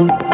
Música